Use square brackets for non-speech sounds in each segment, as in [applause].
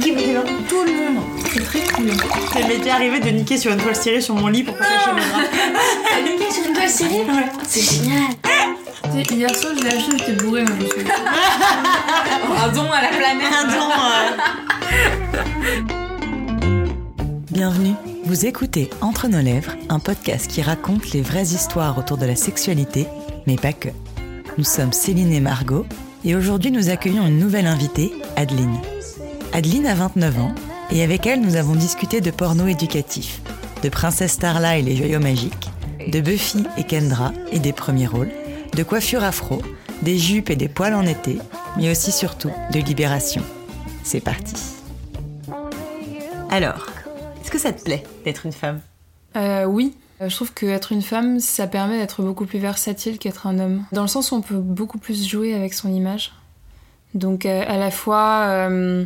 Tout le monde. C'est très cool. Ça m'est déjà arrivé de niquer sur une toile cirée sur mon lit pour pas cacher mes draps. T'as [laughs] sur une toile cirée Ouais. C'est génial. Hier soir, je l'ai acheté, j'étais bourrée, moi, je suis [laughs] Un don à la planète. Un don. Bienvenue. Vous écoutez Entre nos lèvres, un podcast qui raconte les vraies histoires autour de la sexualité, mais pas que. Nous sommes Céline et Margot, et aujourd'hui nous accueillons une nouvelle invitée, Adeline. Adeline a 29 ans, et avec elle nous avons discuté de porno éducatif, de Princesse Starla et les joyaux magiques, de Buffy et Kendra et des premiers rôles, de coiffure afro, des jupes et des poils en été, mais aussi surtout de libération. C'est parti. Alors, est-ce que ça te plaît d'être une femme? Euh, oui. Euh, Je trouve qu'être une femme, ça permet d'être beaucoup plus versatile qu'être un homme. Dans le sens où on peut beaucoup plus jouer avec son image. Donc euh, à la fois, euh,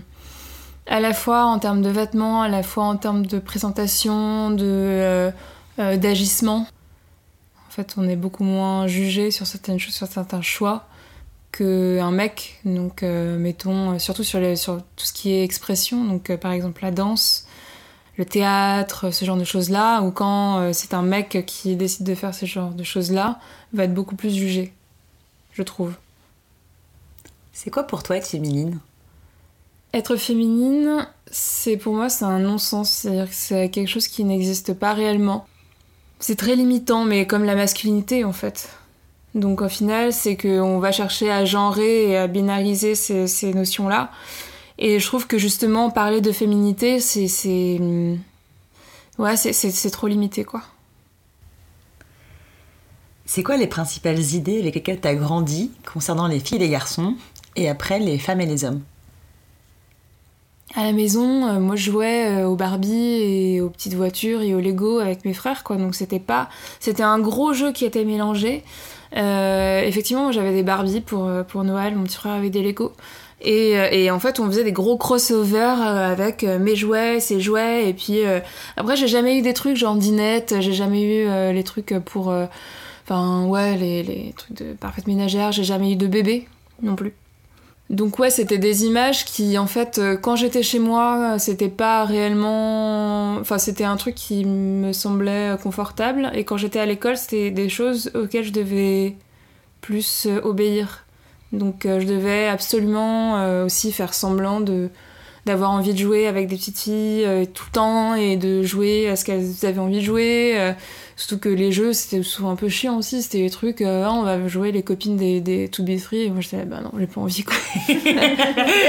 à la fois en termes de vêtements, à la fois en termes de présentation, de euh, euh, d'agissement. En fait, on est beaucoup moins jugé sur certaines choses, sur certains choix qu'un mec. Donc euh, mettons surtout sur, tout ce qui est expression. Donc par exemple la danse le théâtre, ce genre de choses-là, ou quand c'est un mec qui décide de faire ce genre de choses-là, va être beaucoup plus jugé, je trouve. C'est quoi pour toi être féminine? Être féminine, c'est pour moi c'est un non-sens, c'est-à-dire que c'est quelque chose qui n'existe pas réellement. C'est très limitant, mais comme la masculinité en fait. Donc au final, c'est qu'on va chercher à genrer et à binariser ces, notions-là. Et je trouve que justement, parler de féminité, c'est. c'est- Ouais, c'est trop limité quoi. C'est quoi les principales idées avec lesquelles tu as grandi concernant les filles et les garçons, et après les femmes et les hommes? À la maison, euh, moi je jouais euh, aux Barbie et aux petites voitures et aux Lego avec mes frères, quoi. Donc c'était pas, c'était un gros jeu qui était mélangé. Euh, effectivement, j'avais des Barbie pour pour Noël, mon petit frère avait des Lego. Et, et en fait, on faisait des gros crossovers avec mes jouets, ses jouets. Et puis après, j'ai jamais eu des trucs genre dinette, j'ai jamais eu les trucs pour, enfin ouais, les, les trucs de parfaite ménagère. J'ai jamais eu de bébé non plus. Donc ouais, c'était des images qui, en fait, euh, quand j'étais chez moi, c'était pas réellement... Enfin, c'était un truc qui me semblait euh, confortable. Et quand j'étais à l'école, c'était des choses auxquelles je devais plus euh, obéir. Donc je devais absolument aussi faire semblant de d'avoir envie de jouer avec des petites filles tout le temps et de jouer à ce qu'elles avaient envie de jouer. Surtout que les jeux, c'était souvent un peu chiant aussi. C'était des trucs, euh, Ah, on va jouer les copines des, des To Be Free. Et moi, j'étais là, bah non, j'ai pas envie, quoi. [laughs]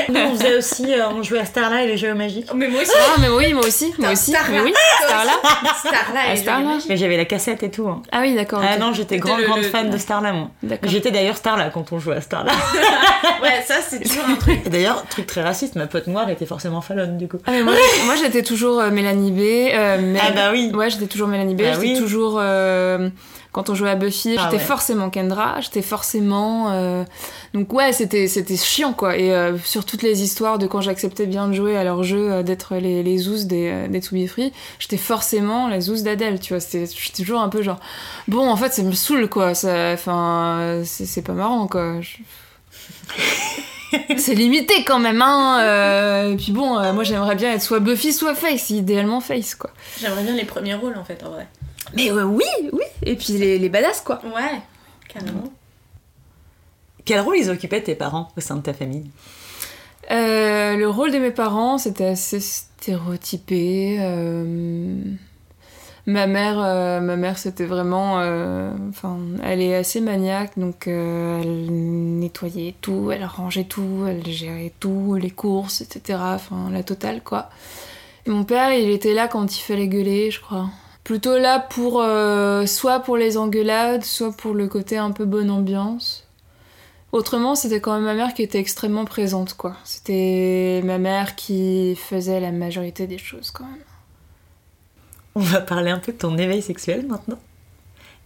Nous, on faisait aussi, euh, on jouait à Starla et les jeux magiques. Mais moi aussi. Ah, mais oui, moi aussi, moi aussi. Starla. Mais oui, Starla. Starla Ah, et Starla. Mais j'avais la cassette et tout. hein. Ah oui, d'accord. Ah non, j'étais grande, grande le- fan de Starla, moi. J'étais d'ailleurs Starla quand on jouait à Starla. [laughs] Ouais, ça c'est toujours un truc. Et d'ailleurs, truc très raciste, ma pote noire était forcément Fallon, du coup. Ah, mais moi, moi j'étais toujours euh, Mélanie B. euh, Mél- Ah bah oui. Ouais, j'étais toujours Mélanie B. Bah j'étais oui. toujours. Euh, quand on jouait à Buffy, Ah j'étais ouais. forcément Kendra. J'étais forcément. euh, Donc, ouais, c'était c'était chiant, quoi. Et euh, sur toutes les histoires de quand j'acceptais bien de jouer à leur jeu, d'être les, les zouz des, des To Be Free, j'étais forcément la zouz d'Adèle, tu vois. C'était j'étais toujours un peu genre. Bon, en fait, ça me saoule, quoi. Ça- Enfin, c'est c'est pas marrant, quoi. Je- [laughs] C'est limité quand même, hein. euh, Et puis bon, euh, moi j'aimerais bien être soit Buffy, soit Face, idéalement Face, quoi. J'aimerais bien les premiers rôles en fait en vrai. Mais euh, oui, oui. Et puis les, les badass, quoi. Ouais, carrément. Quel rôle ils occupaient tes parents au sein de ta famille? Euh, le rôle de mes parents, c'était assez stéréotypé. euh, Ma mère, euh, ma mère, c'était vraiment, euh, enfin, elle est assez maniaque, donc euh, elle nettoyait tout, elle rangeait tout, elle gérait tout, les courses, etc. Enfin, la totale, quoi. Et mon père, il était là quand il fallait gueuler, je crois. Plutôt là pour, euh, soit pour les engueulades, soit pour le côté un peu bonne ambiance. Autrement, c'était quand même ma mère qui était extrêmement présente, quoi. C'était ma mère qui faisait la majorité des choses, quand même. On va parler un peu de ton éveil sexuel maintenant.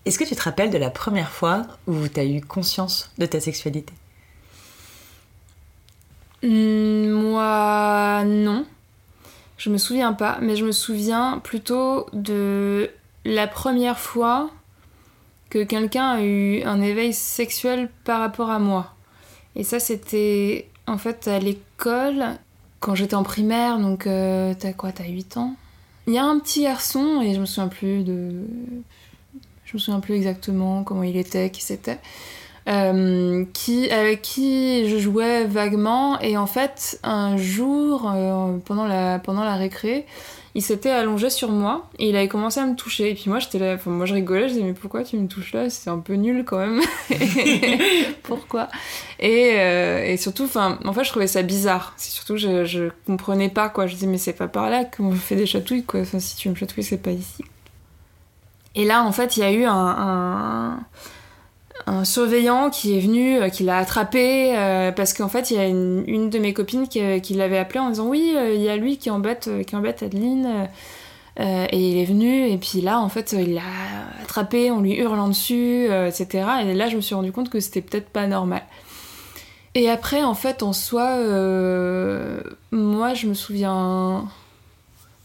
Est-ce que tu te rappelles de la première fois où tu as eu conscience de ta sexualité? Hmm, moi, non. Je me souviens pas, mais je me souviens plutôt de la première fois que quelqu'un a eu un éveil sexuel par rapport à moi. Et ça, c'était en fait à l'école quand j'étais en primaire, donc euh, t'as quoi, t'as 8 ans? Il y a un petit garçon, et je me souviens plus de. Je me souviens plus exactement comment il était, qui c'était. Euh, qui, avec qui je jouais vaguement, et en fait, un jour, euh, pendant, la, pendant la récré, il s'était allongé sur moi et il avait commencé à me toucher. Et puis moi, j'étais là, enfin, moi je rigolais, je disais, mais pourquoi tu me touches là? C'est un peu nul quand même. [laughs] [laughs] pourquoi? Et, euh, et surtout, enfin, en fait, je trouvais ça bizarre. C'est surtout, je, je comprenais pas quoi. Je disais, mais c'est pas par là qu'on fait des chatouilles quoi. Enfin, si tu me chatouiller, c'est pas ici. Et là, en fait, il y a eu un, un, un surveillant qui est venu, euh, qui l'a attrapé, euh, parce qu'en fait, il y a une, de mes copines qui, euh, qui l'avait appelé en disant Oui, il y a lui qui embête, qui embête Adeline. et il est venu, et puis là, en fait, il l'a attrapé en lui hurlant dessus, etc. Et là, je me suis rendu compte que c'était peut-être pas normal. Et après, en fait, en soi, moi, je me souviens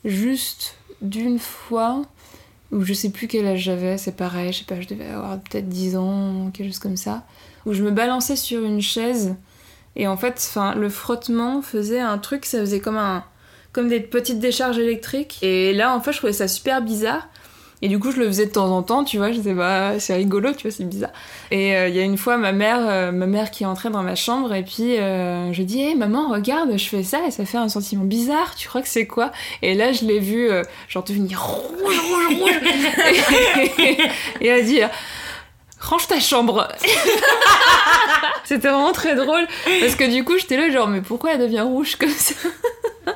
juste d'une fois où je sais plus quel âge j'avais, c'est pareil, je sais pas, je devais avoir peut-être 10 ans, quelque chose comme ça, où je me balançais sur une chaise et en fait, enfin, le frottement faisait un truc, ça faisait comme un comme des petites décharges électriques et là en fait, je trouvais ça super bizarre. Et du coup, je le faisais de temps en temps, tu vois, je disais, bah, c'est rigolo, tu vois, c'est bizarre. Et euh, il y a une fois, ma mère, euh, ma mère qui est entrée dans ma chambre, et puis euh, je dis, hé maman, regarde, je fais ça, et ça fait un sentiment bizarre, tu crois que c'est quoi? Et là, je l'ai vu, euh, genre, devenir rouge, rouge, rouge. [laughs] et, et a dit, range ta chambre. [laughs] C'était vraiment très drôle, parce que du coup, j'étais là, genre, mais pourquoi elle devient rouge comme ça? [laughs]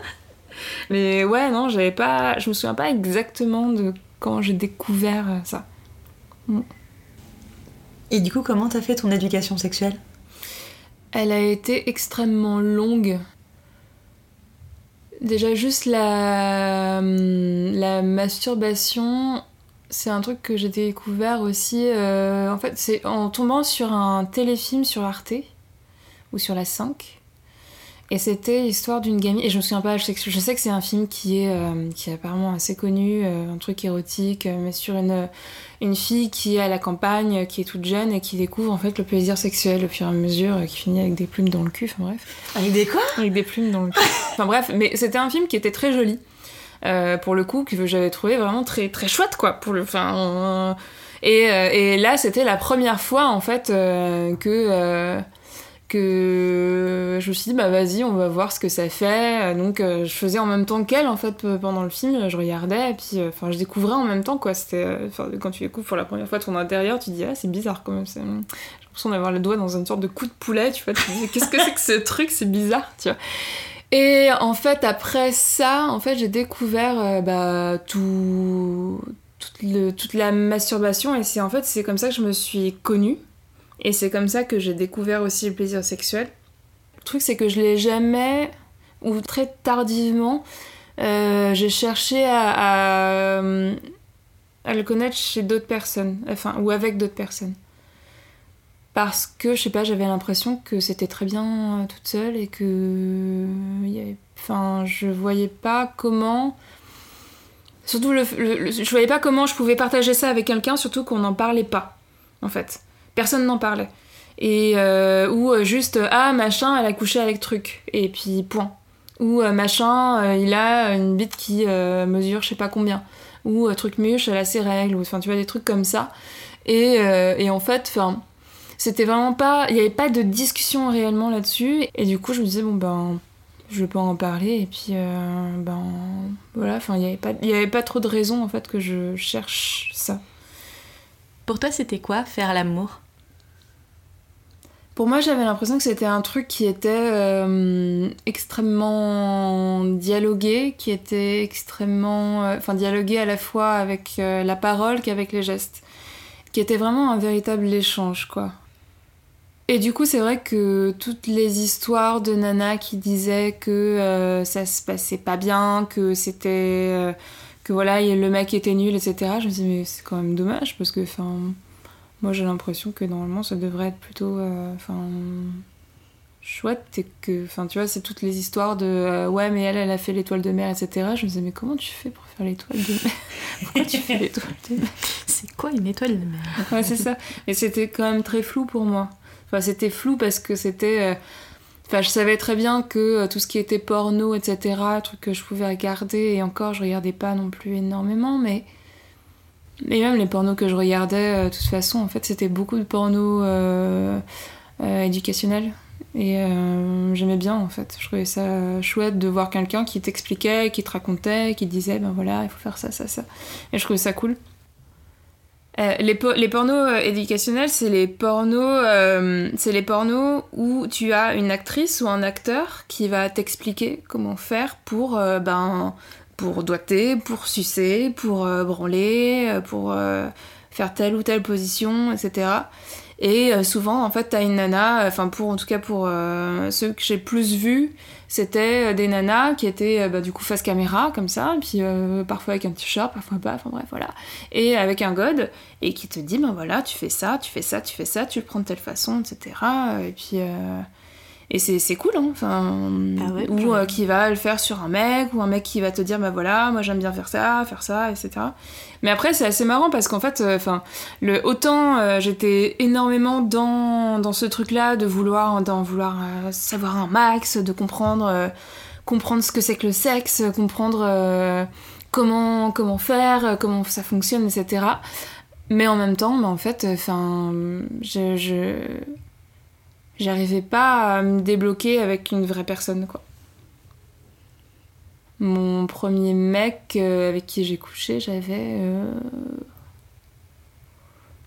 Mais ouais, non, j'avais pas. Je me souviens pas exactement de quand j'ai découvert euh, ça. Et du coup, comment t'as fait ton éducation sexuelle? Elle a été extrêmement longue. Déjà, juste la, hum, la masturbation, c'est un truc que j'ai découvert aussi. euh, en fait, c'est en tombant sur un téléfilm sur Arte ou sur la 5. Et c'était l'histoire d'une gamine. Et je me souviens pas, je sais que, je sais que c'est un film qui est, euh, qui est apparemment assez connu, euh, un truc érotique, euh, mais sur une, une fille qui est à la campagne, qui est toute jeune et qui découvre en fait le plaisir sexuel au fur et à mesure, qui finit avec des plumes dans le cul, enfin bref. Avec des quoi? Avec des plumes dans le cul. [laughs] Enfin bref, mais c'était un film qui était très joli. euh, pour le coup, que j'avais trouvé vraiment très, très chouette, quoi. Pour le, enfin, et, et là, c'était la première fois, en fait, que, que je me suis dit, bah vas-y, on va voir ce que ça fait. Donc, euh, je faisais en même temps qu'elle, en fait, euh, pendant le film. Je regardais, et puis, euh, enfin, je découvrais en même temps, quoi. C'était, quand tu découvres pour la première fois ton intérieur, tu te dis, ah, c'est bizarre quand même. J'ai l'impression d'avoir le doigt dans une sorte de coup de poulet, tu vois. Qu'est-ce que c'est que ce truc C'est bizarre, tu vois. Et en fait, après ça, en fait, j'ai découvert bah, tout, toute, le- toute la masturbation et c'est en fait c'est comme ça que je me suis connue et c'est comme ça que j'ai découvert aussi le plaisir sexuel. Le truc c'est que je l'ai jamais ou très tardivement euh, j'ai cherché à, le connaître chez d'autres personnes, enfin ou avec d'autres personnes. Parce que, je sais pas, j'avais l'impression que c'était très bien euh, toute seule et que. il y avait- Enfin, je voyais pas comment. Surtout, le- le- je voyais pas comment je pouvais partager ça avec quelqu'un, surtout qu'on n'en parlait pas, en fait. Personne n'en parlait. Et. euh, ou euh, juste, euh, ah, machin, elle a couché avec truc. Et puis, point. Ou machin, il a une bite qui mesure je sais pas combien. Ou truc muche, elle a ses règles. Ou, Enfin, tu vois, des trucs comme ça. Et, et en fait, enfin c'était vraiment pas il y avait pas de discussion réellement là-dessus et du coup je me disais bon ben je vais pas en parler et puis ben voilà enfin il y avait pas il avait pas trop de raisons en fait que je cherche ça Pour toi, c'était quoi faire l'amour? Pour moi j'avais l'impression que c'était un truc qui était euh, extrêmement dialogué qui était extrêmement euh, enfin dialogué à la fois avec euh, la parole qu'avec les gestes qui était vraiment un véritable échange quoi Et du coup, c'est vrai que toutes les histoires de Nana qui disaient que ça se passait pas bien, que c'était. que voilà, le mec était nul, etc. Je me disais, mais c'est quand même dommage parce que, enfin. Moi, j'ai l'impression que normalement, ça devrait être plutôt. euh, Enfin. chouette et que. Enfin, tu vois, c'est toutes les histoires de. euh, ouais, mais elle, elle a fait l'étoile de mer, etc. Je me disais, mais comment tu fais pour faire l'étoile de mer? [laughs] Pourquoi tu fais l'étoile de mer? C'est quoi une étoile de mer? Ouais, c'est ça. Et c'était quand même très flou pour moi. Enfin, c'était flou parce que c'était. euh, Enfin, je savais très bien que tout ce qui était porno, etc., truc que je pouvais regarder, et encore, je regardais pas non plus énormément, mais. Mais même les pornos que je regardais, euh, de toute façon, en fait, c'était beaucoup de porno euh, euh, éducationnel. Et j'aimais bien, en fait. Je trouvais ça chouette de voir quelqu'un qui t'expliquait, qui te racontait, qui disait, ben voilà, il faut faire ça, ça, ça. Et je trouvais ça cool. Les, les pornos euh, éducationnels, c'est les pornos, les pornos où tu as une actrice ou un acteur qui va t'expliquer comment faire pour, ben, pour doigter, pour sucer, pour euh, branler, euh, pour euh, faire telle ou telle position, etc. Et souvent, en fait, t'as une nana, enfin pour en tout cas pour ceux que j'ai plus vus, c'était des nanas qui étaient bah, du coup face caméra comme ça, puis parfois avec un t-shirt, parfois pas, enfin bref voilà, et avec un god et qui te dit ben voilà tu fais ça, tu fais ça, tu fais ça, tu le prends de telle façon, etc. Et puis et c'est c'est cool hein, enfin Ah ouais, ou euh, qui va le faire sur un mec ou un mec qui va te dire ben voilà moi j'aime bien faire ça, faire ça, etc. Mais après c'est assez marrant parce qu'en fait euh, enfin le autant euh, j'étais énormément dans, dans ce truc là de vouloir d'en vouloir savoir un max de comprendre comprendre ce que c'est que le sexe comprendre comment comment faire comment ça fonctionne etc mais en même temps bah, en fait enfin je, je j'arrivais pas à me débloquer avec une vraie personne quoi mon premier mec euh, avec qui j'ai couché j'avais euh,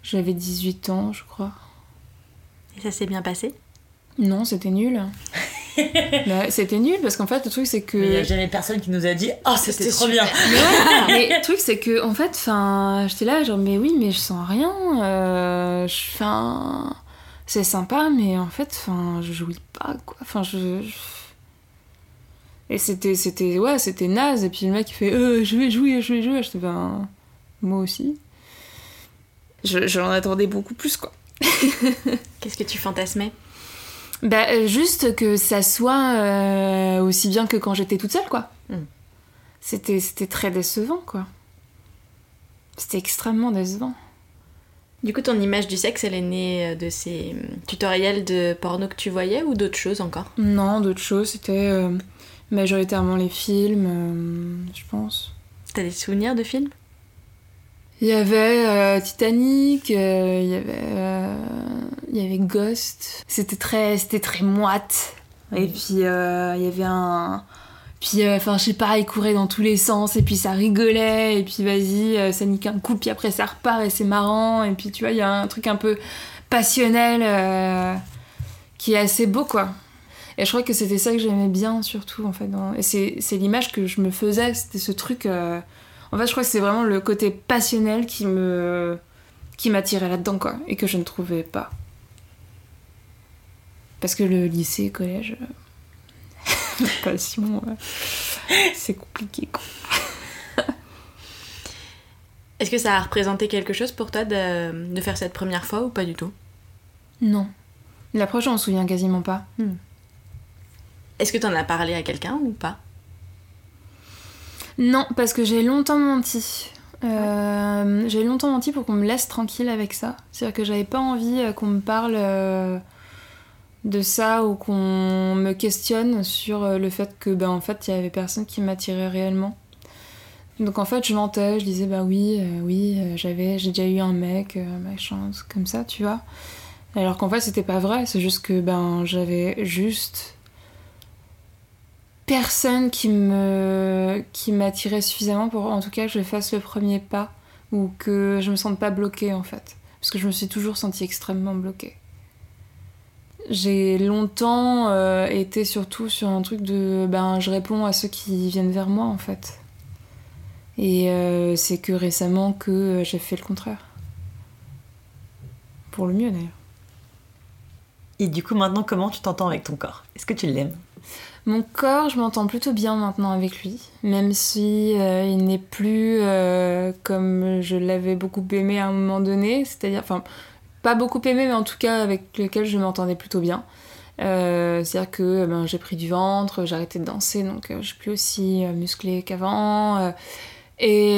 j'avais 18 ans, je crois. Et ça s'est bien passé? Non, c'était nul. [laughs] Bah, c'était nul parce qu'en fait, le truc, c'est que. Il n'y a jamais personne qui nous a dit Oh, c'était trop super. [laughs] bien Mais le truc, c'est que, en fait, enfin, j'étais là, genre, mais oui, mais je sens rien. Euh, je- Enfin. C'est sympa, mais en fait, enfin, je jouis pas, quoi. Enfin, je. je- Et c'était, c'était, ouais, c'était naze. Et puis le mec, il fait, euh, je vais jouer, je vais jouer. Ben, moi aussi. Je, j'en attendais beaucoup plus, quoi. [laughs] Qu'est-ce que tu fantasmais? Bah, juste que ça soit euh, aussi bien que quand j'étais toute seule, quoi. Mm. C'était, c'était très décevant, quoi. C'était extrêmement décevant. Du coup, ton image du sexe, elle est née euh, de ces hum, tutoriels de porno que tu voyais ou d'autres choses encore? Non, d'autres choses, c'était euh, majoritairement les films, euh, je pense. T'as des souvenirs de films? Il y avait euh, Titanic, euh, il y avait, euh, il y avait Ghost. C'était très, c'était très moite. Et puis euh, il y avait un, puis euh, enfin je sais pas, il courait dans tous les sens et puis ça rigolait et puis vas-y, euh, ça nique un coup puis après ça repart et c'est marrant et puis tu vois il y a un truc un peu passionnel euh, qui est assez beau quoi. Et je crois que c'était ça que j'aimais bien surtout en fait. Et c'est l'image que je me faisais, c'était ce truc. euh, En fait, je crois que c'est vraiment le côté passionnel qui me qui m'attirait là-dedans quoi, et que je ne trouvais pas. Parce que le lycée, collège, [laughs] passion, euh, c'est compliqué quoi. [laughs] Est-ce que ça a représenté quelque chose pour toi de, de faire cette première fois ou pas du tout? Non. L'approche, on m'en souvient quasiment pas. Est-ce que t'en as parlé à quelqu'un ou pas? Non, parce que j'ai longtemps menti. Euh, j'ai longtemps menti pour qu'on me laisse tranquille avec ça. C'est-à-dire que j'avais pas envie euh, qu'on me parle euh, de ça ou qu'on me questionne sur euh, le fait que, ben, en fait, il y avait personne qui m'attirait réellement. Donc en fait, je mentais, je disais, bah oui, euh, oui, euh, j'avais, j'ai déjà eu un mec, euh, machin, c'est comme ça, tu vois. Alors qu'en fait, c'était pas vrai, c'est juste que, ben, j'avais juste personne qui me qui m'attirait suffisamment pour en tout cas que je fasse le premier pas ou que je me sente pas bloquée en fait parce que je me suis toujours sentie extrêmement bloquée j'ai longtemps euh, été surtout sur un truc de ben je réponds à ceux qui viennent vers moi en fait. Et euh, c'est que récemment que euh, j'ai fait le contraire. Pour le mieux d'ailleurs. Et du coup, maintenant, comment tu t'entends avec ton corps? Est-ce que tu l'aimes? Mon corps, je m'entends plutôt bien maintenant avec lui, même si euh, il n'est plus comme je l'avais beaucoup aimé à un moment donné, c'est-à-dire, enfin, pas beaucoup aimé, mais en tout cas avec lequel je m'entendais plutôt bien. Euh, c'est-à-dire que ben, j'ai pris du ventre, j'ai arrêté de danser, donc euh, je suis plus aussi euh, musclée qu'avant. et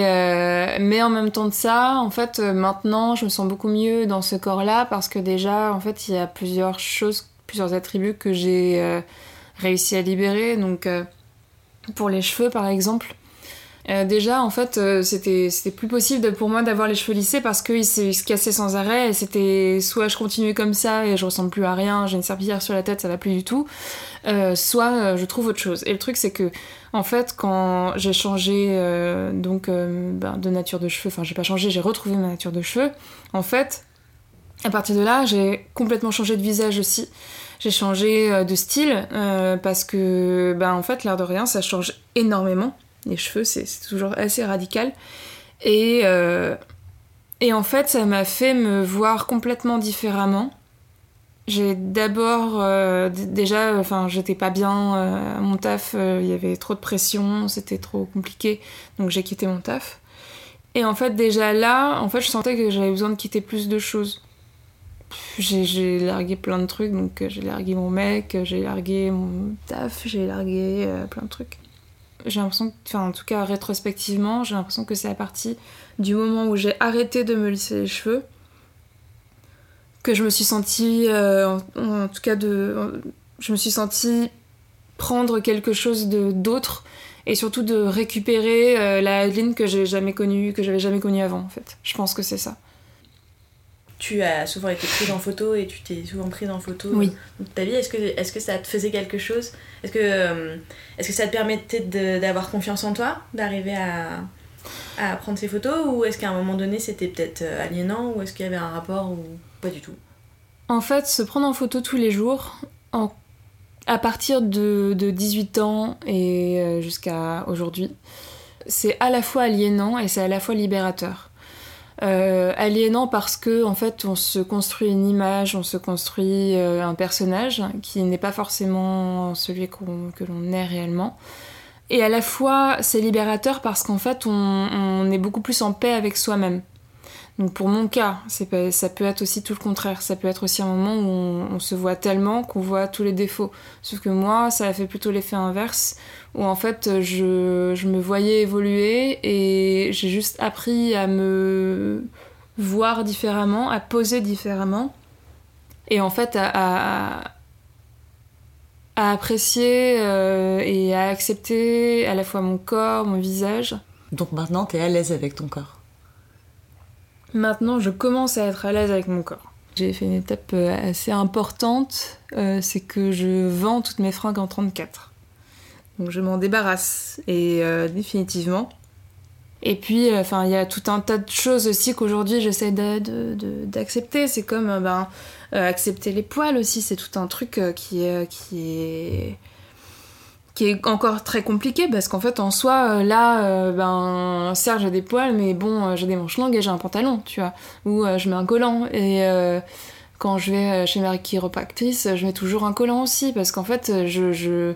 mais en même temps de ça, en fait, maintenant, je me sens beaucoup mieux dans ce corps-là parce que déjà, en fait, il y a plusieurs choses plusieurs attributs que j'ai réussi à libérer. Donc, pour les cheveux, par exemple, euh, déjà, en fait, euh, c'était plus possible pour moi d'avoir les cheveux lissés parce qu'ils se, cassaient sans arrêt. Et c'était soit je continue comme ça et je ressemble plus à rien, j'ai une serpillière sur la tête, ça va plus du tout. euh, soit euh, je trouve autre chose. Et le truc, c'est que, en fait, quand j'ai changé donc ben, de nature de cheveux, enfin, j'ai pas changé, j'ai retrouvé ma nature de cheveux, en fait, à partir de là, j'ai complètement changé de visage aussi. J'ai changé de style parce que, ben, en fait, l'air de rien, ça change énormément. Les cheveux, c'est toujours assez radical. Et, euh, et en fait, ça m'a fait me voir complètement différemment. J'ai d'abord, euh, déjà, enfin, j'étais pas bien euh, à mon taf, il y avait trop de pression, c'était trop compliqué, donc j'ai quitté mon taf. Et en fait, déjà là, en fait, je sentais que j'avais besoin de quitter plus de choses. J'ai largué plein de trucs, donc j'ai largué mon mec, j'ai largué mon taf, j'ai largué plein de trucs. J'ai l'impression, enfin en tout cas rétrospectivement, j'ai l'impression que c'est à partir du moment où j'ai arrêté de me lisser les cheveux que je me suis sentie, euh, en, en tout cas de, je me suis sentie prendre quelque chose de d'autre et surtout de récupérer euh, la Adeline que j'ai jamais connue, que j'avais jamais connue avant en fait. Je pense que c'est ça. Tu as souvent été prise en photo et tu t'es souvent prise en photo Oui. dans ta vie. Est-ce que, est que ça te faisait quelque chose? Est-ce que, euh, est que ça te permettait d'avoir confiance en toi D'arriver à, à prendre ces photos? Ou est-ce qu'à un moment donné c'était peut-être euh, aliénant? Ou est-ce qu'il y avait un rapport ou pas du tout? En fait, se prendre en photo tous les jours, en- à partir de, de 18 ans et euh, jusqu'à aujourd'hui, c'est à la fois aliénant et c'est à la fois libérateur. Euh, aliénant parce que en fait on se construit une image, on se construit euh, un personnage qui n'est pas forcément celui que l'on est réellement. Et à la fois c'est libérateur parce qu'en fait on est beaucoup plus en paix avec soi-même. Donc pour mon cas, ça peut être aussi tout le contraire. Ça peut être aussi un moment où on, se voit tellement qu'on voit tous les défauts. Sauf que moi, ça a fait plutôt l'effet inverse, où en fait je, me voyais évoluer et j'ai juste appris à me voir différemment, à poser différemment, et en fait à, apprécier euh, et à accepter à la fois mon corps, mon visage. Donc maintenant, t'es à l'aise avec ton corps. Maintenant, je commence à être à l'aise avec mon corps. J'ai fait une étape euh, assez importante, euh, c'est que je vends toutes mes fringues en 34. Donc je m'en débarrasse, et euh, définitivement. Et puis, enfin, il y a tout un tas de choses aussi qu'aujourd'hui j'essaie d'accepter. C'est comme, ben, accepter les poils aussi, c'est tout un truc qui, qui est qui est encore très compliqué parce qu'en fait en soi euh, là euh, ben certes j'ai des poils mais bon euh, j'ai des manches longues et j'ai un pantalon tu vois. Ou euh, je mets un collant. Et quand je vais chez ma chiropractrice je mets toujours un collant aussi parce qu'en fait je, je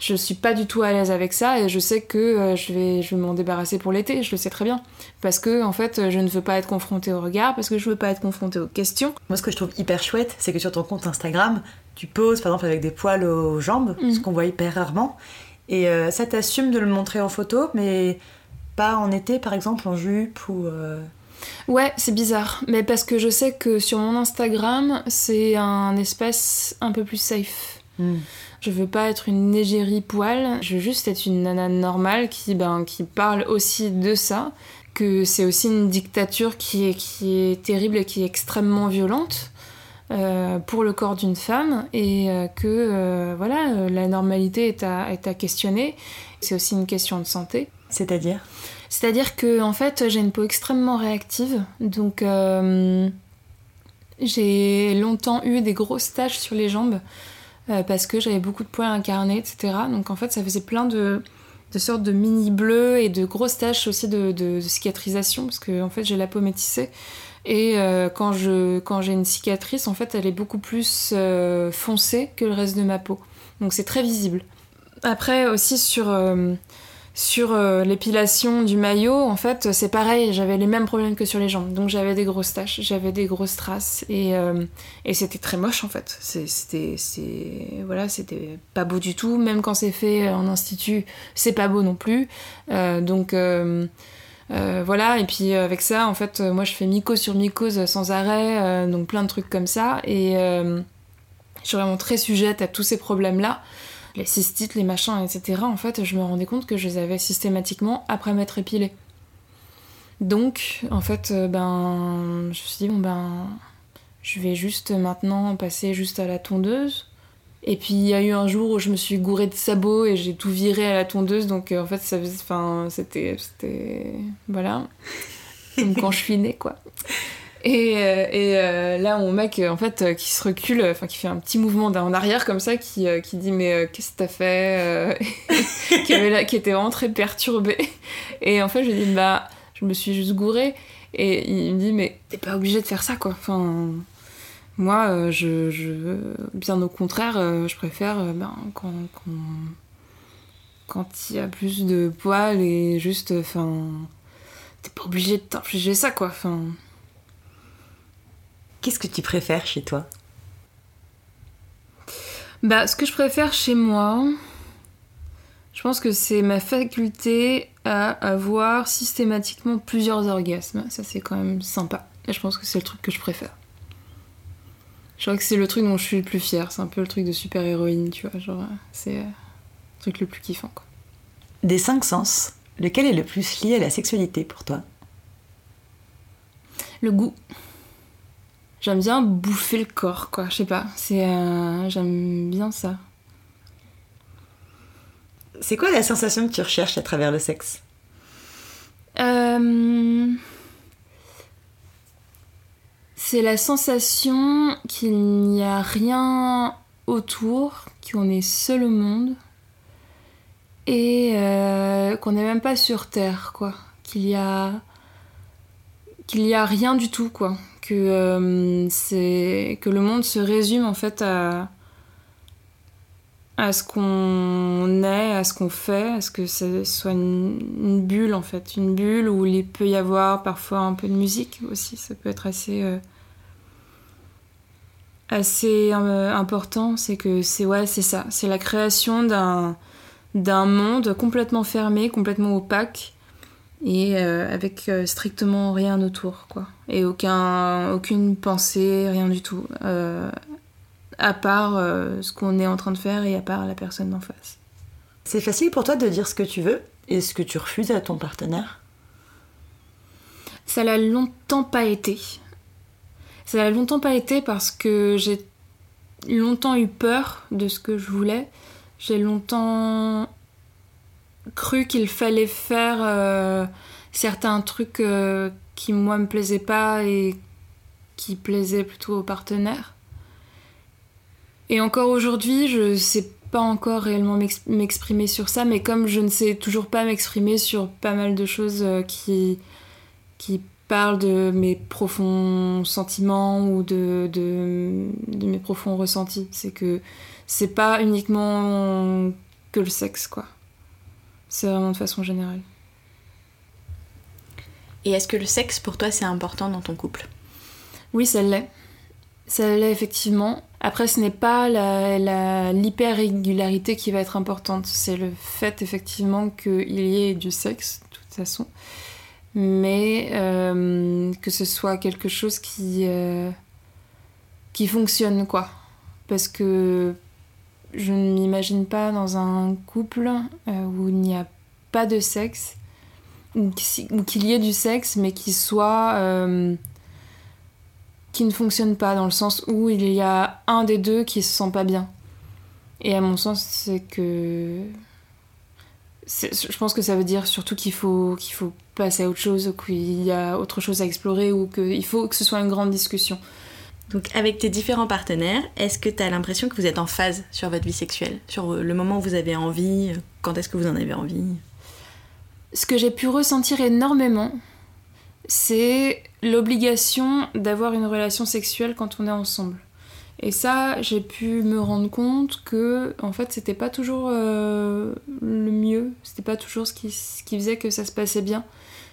je suis pas du tout à l'aise avec ça et je sais que je vais je vais m'en débarrasser pour l'été je le sais très bien. Parce que en fait je ne veux pas être confrontée au regard parce que je veux pas être confrontée aux questions. Moi, ce que je trouve hyper chouette, c'est que sur ton compte Instagram, tu poses par exemple avec des poils aux jambes, ce qu'on voit hyper rarement. Et euh, ça t'assume de le montrer en photo, mais pas en été, par exemple, en jupe ou. euh, Ouais, c'est bizarre, mais parce que je sais que sur mon Instagram, c'est un espace un peu plus safe. hmm. Je veux pas être une égérie poil, je veux juste être une nana normale qui, ben, qui parle aussi de ça, que c'est aussi une dictature qui est, qui est terrible et qui est extrêmement violente euh, pour le corps d'une femme, et euh, que euh, voilà, la normalité est à, est à questionner. C'est aussi une question de santé. C'est-à-dire? C'est-à-dire que en fait, j'ai une peau extrêmement réactive, donc j'ai longtemps eu des grosses taches sur les jambes parce que j'avais beaucoup de poils incarnés, etc. Donc en fait, ça faisait plein de, de sortes de mini bleus et de grosses taches aussi de, de- de cicatrisation parce que en fait, j'ai la peau métissée. Et euh, quand j'ai une cicatrice, en fait, elle est beaucoup plus euh, foncée que le reste de ma peau. Donc c'est très visible. Après aussi sur euh, sur euh, l'épilation du maillot, en fait, c'est pareil, j'avais les mêmes problèmes que sur les jambes. Donc j'avais des grosses taches, j'avais des grosses traces et, et c'était très moche en fait. C'était voilà, c'était pas beau du tout. Même quand c'est fait en institut, c'est pas beau non plus. Donc euh, voilà, et puis euh, avec ça, en fait, euh, moi je fais mycose sur mycose sans arrêt, donc plein de trucs comme ça. Et, je suis vraiment très sujette à tous ces problèmes-là, les cystites, les machins, etc. En fait, je me rendais compte que je les avais systématiquement après m'être épilée. Donc, en fait, ben, je me suis dit, bon ben, je vais juste maintenant passer juste à la tondeuse. Et puis il y a eu un jour où je me suis gourée de sabots et j'ai tout viré à la tondeuse, donc euh, en fait ça enfin c'était, c'était, voilà, comme quand je suis née quoi. Et, euh, et euh, là mon mec en fait qui se recule, enfin qui fait un petit mouvement en arrière comme ça, qui, qui dit mais qu'est-ce que t'as fait, [laughs] qui, avait qui était vraiment très perturbé. Et en fait je lui dis bah je me suis juste gourée et il me dit mais t'es pas obligé de faire ça quoi. Enfin moi, euh, je, bien au contraire, euh, je préfère euh, ben, quand, quand, il y a plus de poils et juste, enfin, t'es pas obligé de t'infliger ça, quoi. Enfin. Qu'est-ce que tu préfères chez toi? Bah, ce que je préfère chez moi, je pense que c'est ma faculté à avoir systématiquement plusieurs orgasmes. Ça, c'est quand même sympa. Et je pense que c'est le truc que je préfère. Je crois que c'est le truc dont je suis le plus fière. C'est un peu le truc de super-héroïne, tu vois. Genre, c'est euh, le truc le plus kiffant, quoi. Des cinq sens, lequel est le plus lié à la sexualité pour toi? Le goût. J'aime bien bouffer le corps, quoi. Je sais pas. C'est, euh, j'aime bien ça. C'est quoi la sensation que tu recherches à travers le sexe? Euh c'est la sensation qu'il n'y a rien autour, qu'on est seul au monde et euh, qu'on n'est même pas sur Terre, quoi. Qu'il y a qu'il y a rien du tout, quoi. Que euh, c'est que le monde se résume en fait à à ce qu'on est, à ce qu'on fait, à ce que ce soit une, bulle en fait, une bulle où il peut y avoir parfois un peu de musique aussi, ça peut être assez euh, assez euh, important, c'est que c'est ouais, c'est ça, c'est la création d'un d'un monde complètement fermé, complètement opaque et euh, avec euh, strictement rien autour quoi et aucun aucune pensée, rien du tout à part ce qu'on est en train de faire et à part la personne d'en face. C'est facile pour toi de dire ce que tu veux et ce que tu refuses à ton partenaire? Ça l'a longtemps pas été. Ça a longtemps pas été parce que j'ai longtemps eu peur de ce que je voulais. J'ai longtemps cru qu'il fallait faire euh, certains trucs euh, qui moi me plaisaient pas et qui plaisaient plutôt aux partenaires. Et encore aujourd'hui, je sais pas encore réellement m'exprimer sur ça, mais comme je ne sais toujours pas m'exprimer sur pas mal de choses euh, qui parle de mes profonds sentiments ou de, de, mes profonds ressentis. C'est que c'est pas uniquement que le sexe, quoi. C'est vraiment de façon générale. Et est-ce que le sexe, pour toi, c'est important dans ton couple? Oui, ça l'est. Ça l'est effectivement. Après, ce n'est pas l'hyper-régularité qui va être importante. C'est le fait, effectivement, qu'il y ait du sexe, de toute façon mais euh, que ce soit quelque chose qui, euh, qui fonctionne, quoi. Parce que je ne m'imagine pas dans un couple euh, où il n'y a pas de sexe, ou qu'il y ait du sexe, mais qui soit. qui ne fonctionne pas, dans le sens où il y a un des deux qui se sent pas bien. Et à mon sens, c'est que je pense que ça veut dire surtout qu'il faut, qu'il faut passer à autre chose, qu'il y a autre chose à explorer ou qu'il faut que ce soit une grande discussion. Donc avec tes différents partenaires, est-ce que tu as l'impression que vous êtes en phase sur votre vie sexuelle? Sur le moment où vous avez envie Quand est-ce que vous en avez envie? Ce que j'ai pu ressentir énormément, c'est l'obligation d'avoir une relation sexuelle quand on est ensemble. Et ça, j'ai pu me rendre compte que, en fait, c'était pas toujours euh, le mieux, c'était pas toujours ce qui, qui, faisait que ça se passait bien.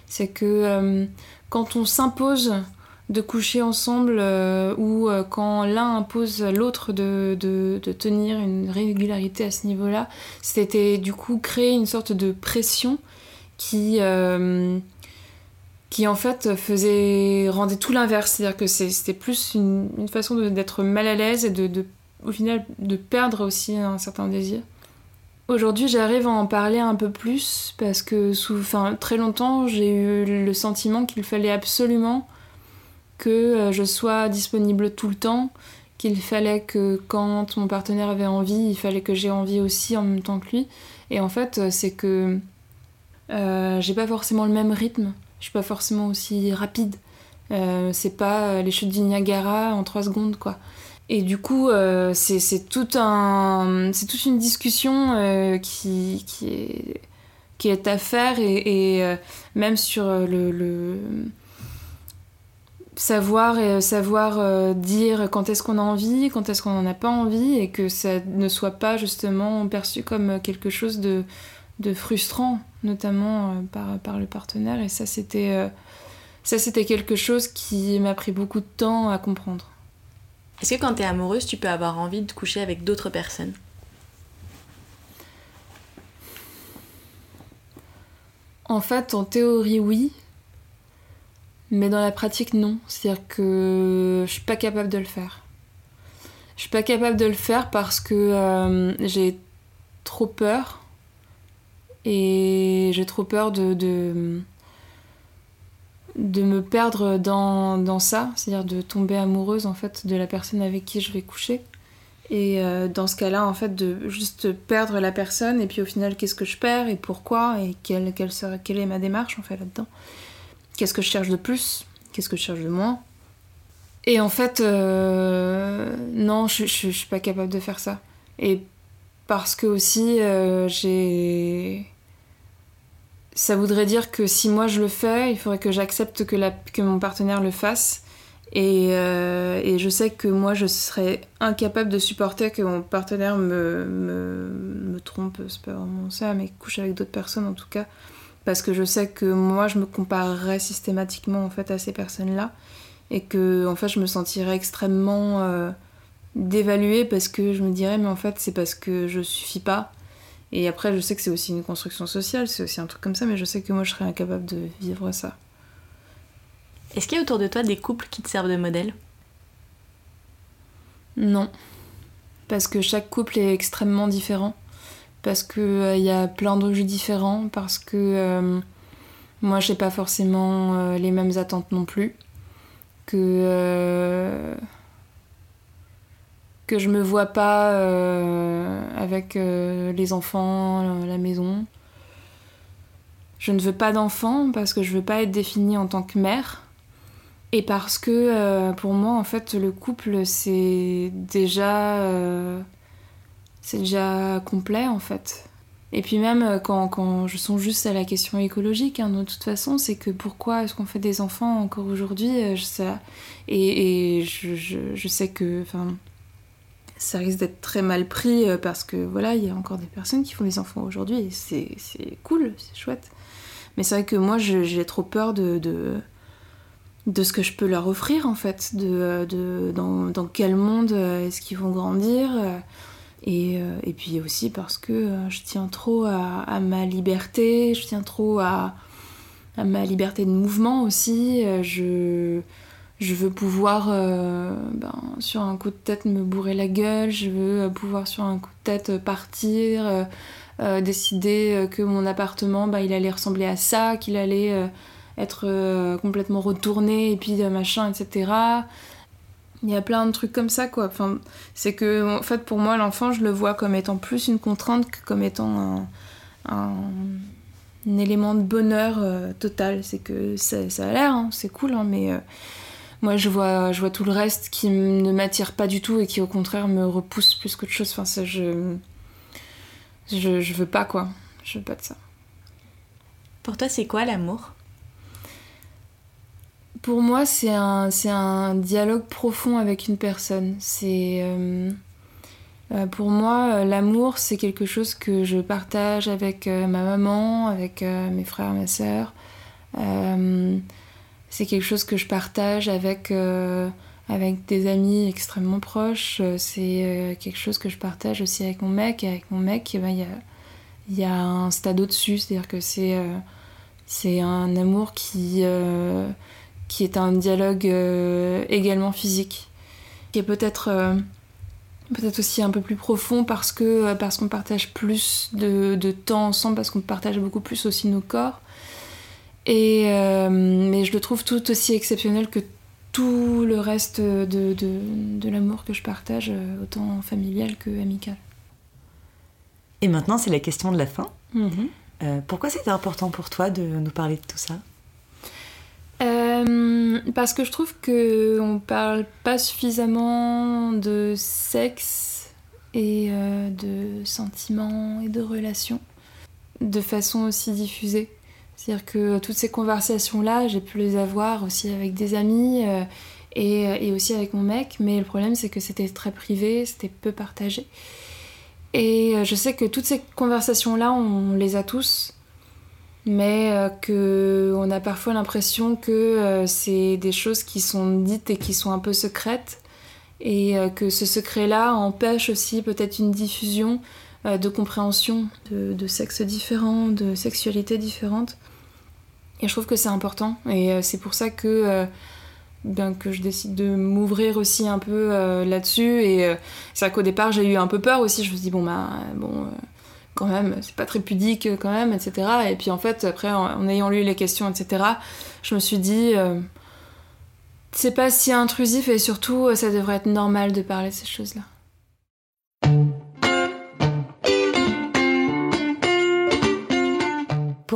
C'est que euh, quand on s'impose de coucher ensemble euh, ou quand l'un impose à l'autre de, de, de, tenir une régularité à ce niveau-là, c'était du coup créer une sorte de pression qui qui en fait faisait rendait tout l'inverse c'est à dire que c'était plus une, façon d'être mal à l'aise et de, au final de perdre aussi un certain désir. Aujourd'hui, j'arrive à en parler un peu plus parce que sous, enfin, très longtemps, j'ai eu le sentiment qu'il fallait absolument que euh, je sois disponible tout le temps, qu'il fallait que quand mon partenaire avait envie, il fallait que j'ai envie aussi en même temps que lui. Et en fait, euh, c'est que euh, j'ai pas forcément le même rythme, je suis pas forcément aussi rapide. c'est pas les chutes du Niagara en 3 secondes, quoi. Et du coup, euh, c'est tout un, toute une discussion euh, qui, qui, est, qui est à faire et, euh, même sur le, le savoir et savoir dire quand est-ce qu'on a envie, quand est-ce qu'on n'en a pas envie et que ça ne soit pas justement perçu comme quelque chose de, de frustrant, notamment par, par le partenaire. Et ça, c'était ça, c'était quelque chose qui m'a pris beaucoup de temps à comprendre. Est-ce que quand t'es amoureuse, tu peux avoir envie de coucher avec d'autres personnes? En fait, en théorie, oui. Mais dans la pratique, non. C'est-à-dire que je suis pas capable de le faire. Je suis pas capable de le faire parce que euh, j'ai trop peur. Et j'ai trop peur de, de de me perdre dans, dans ça, c'est-à-dire de tomber amoureuse en fait de la personne avec qui je vais coucher. Et euh, dans ce cas-là, en fait, de juste perdre la personne, et puis au final, qu'est-ce que je perds et pourquoi, et quelle, quelle, est ma démarche en fait là-dedans. Qu'est-ce que je cherche de plus? Qu'est-ce que je cherche de moins? Et en fait, euh, non, je, je, je, suis pas capable de faire ça. Et parce que aussi, euh, j'ai ça voudrait dire que si moi je le fais, il faudrait que j'accepte que, mon partenaire le fasse. Et, euh, et, je sais que moi je serais incapable de supporter que mon partenaire me trompe, c'est pas vraiment ça, mais couche avec d'autres personnes en tout cas. Parce que je sais que moi je me comparerais systématiquement en fait à ces personnes-là. Et que en fait je me sentirais extrêmement euh, dévaluée parce que je me dirais mais en fait c'est parce que je suffis pas et après, je sais que c'est aussi une construction sociale, c'est aussi un truc comme ça, mais je sais que moi, je serais incapable de vivre ça. Est-ce qu'il y a autour de toi des couples qui te servent de modèle? Non. Parce que chaque couple est extrêmement différent. Parce qu'il euh, il y a plein d'enjeux différents. Parce que euh, moi, j'ai pas forcément euh, les mêmes attentes non plus. Que que je me vois pas euh, avec euh, les enfants, la maison. Je ne veux pas d'enfants parce que je veux pas être définie en tant que mère. Et parce que euh, pour moi, en fait, le couple, c'est déjà. c'est déjà complet, en fait. Et puis même quand, quand je songe juste à la question écologique, hein, de toute façon, c'est que pourquoi est-ce qu'on fait des enfants encore aujourd'hui. Et, et je, je, je, sais que. Enfin, ça risque d'être très mal pris euh, parce que voilà, il y a encore des personnes qui font des enfants aujourd'hui et c'est cool, c'est chouette. Mais c'est vrai que moi j'ai trop peur de, de, de, ce que je peux leur offrir en fait, de, de dans, dans, quel monde euh, est-ce qu'ils vont grandir. Euh, et, et, puis aussi parce que je tiens trop à, à, ma liberté, je tiens trop à, à ma liberté de mouvement aussi. Je je veux pouvoir, euh, ben, sur un coup de tête, me bourrer la gueule. Je veux euh, pouvoir, sur un coup de tête, partir, euh, décider que mon appartement, ben, il allait ressembler à ça, qu'il allait être complètement retourné, et puis machin, etc. Il y a plein de trucs comme ça, quoi. Enfin, c'est que, en fait, pour moi, l'enfant, je le vois comme étant plus une contrainte que comme étant un, élément de bonheur total. C'est que ça, ça a l'air, hein, c'est cool, hein, mais moi je vois, je vois tout le reste qui ne m'attire pas du tout et qui au contraire me repousse plus qu'autre chose. Enfin, ça, je, je. Je veux pas quoi. Je veux pas de ça. Pour toi, c'est quoi l'amour? Pour moi, c'est un, c'est un dialogue profond avec une personne. C'est. Euh, euh, pour moi, l'amour, c'est quelque chose que je partage avec euh, ma maman, avec mes frères, ma sœur. C'est quelque chose que je partage avec, euh, des amis extrêmement proches. Euh, c'est euh, quelque chose que je partage aussi avec mon mec. Avec mon mec, eh ben, il y, a, y, a, un stade au-dessus. C'est-à-dire que c'est un amour qui, qui est un dialogue également physique. Qui est peut-être peut-être aussi un peu plus profond parce que parce qu'on partage plus de, temps ensemble, parce qu'on partage beaucoup plus aussi nos corps. Et, mais je le trouve tout aussi exceptionnel que tout le reste de, de, de l'amour que je partage, autant familial que amical. Et maintenant, c'est la question de la fin. Mhm. Euh, pourquoi c'était important pour toi de nous parler de tout ça? Euh, Parce que je trouve qu'on ne parle pas suffisamment de sexe et euh, de sentiments et de relations de façon aussi diffusée. C'est-à-dire que toutes ces conversations-là, j'ai pu les avoir aussi avec des amis et, et, aussi avec mon mec, mais le problème c'est que c'était très privé, c'était peu partagé. Et euh, je sais que toutes ces conversations-là, on les a tous, mais euh, qu'on a parfois l'impression que euh, c'est des choses qui sont dites et qui sont un peu secrètes, et que ce secret-là empêche aussi peut-être une diffusion de compréhension de, de sexes différents, de sexualités différentes. Et je trouve que c'est important, et c'est pour ça que ben, que je décide de m'ouvrir aussi un peu euh, là-dessus. Et euh, c'est vrai qu'au départ, j'ai eu un peu peur aussi. Je me suis dit, bon, bah, bon, euh, quand même, c'est pas très pudique quand même, etc. Et puis en fait, après, en, ayant lu les questions, etc., je me suis dit, c'est pas si intrusif et surtout, ça devrait être normal de parler de ces choses-là.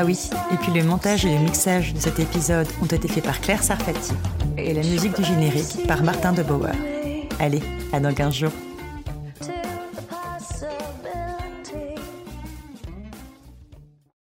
Ah oui, et puis le montage et le mixage de cet épisode ont été faits par Claire Sarfati et la musique du générique par Martin de Bauer. Allez, à dans 15 jours.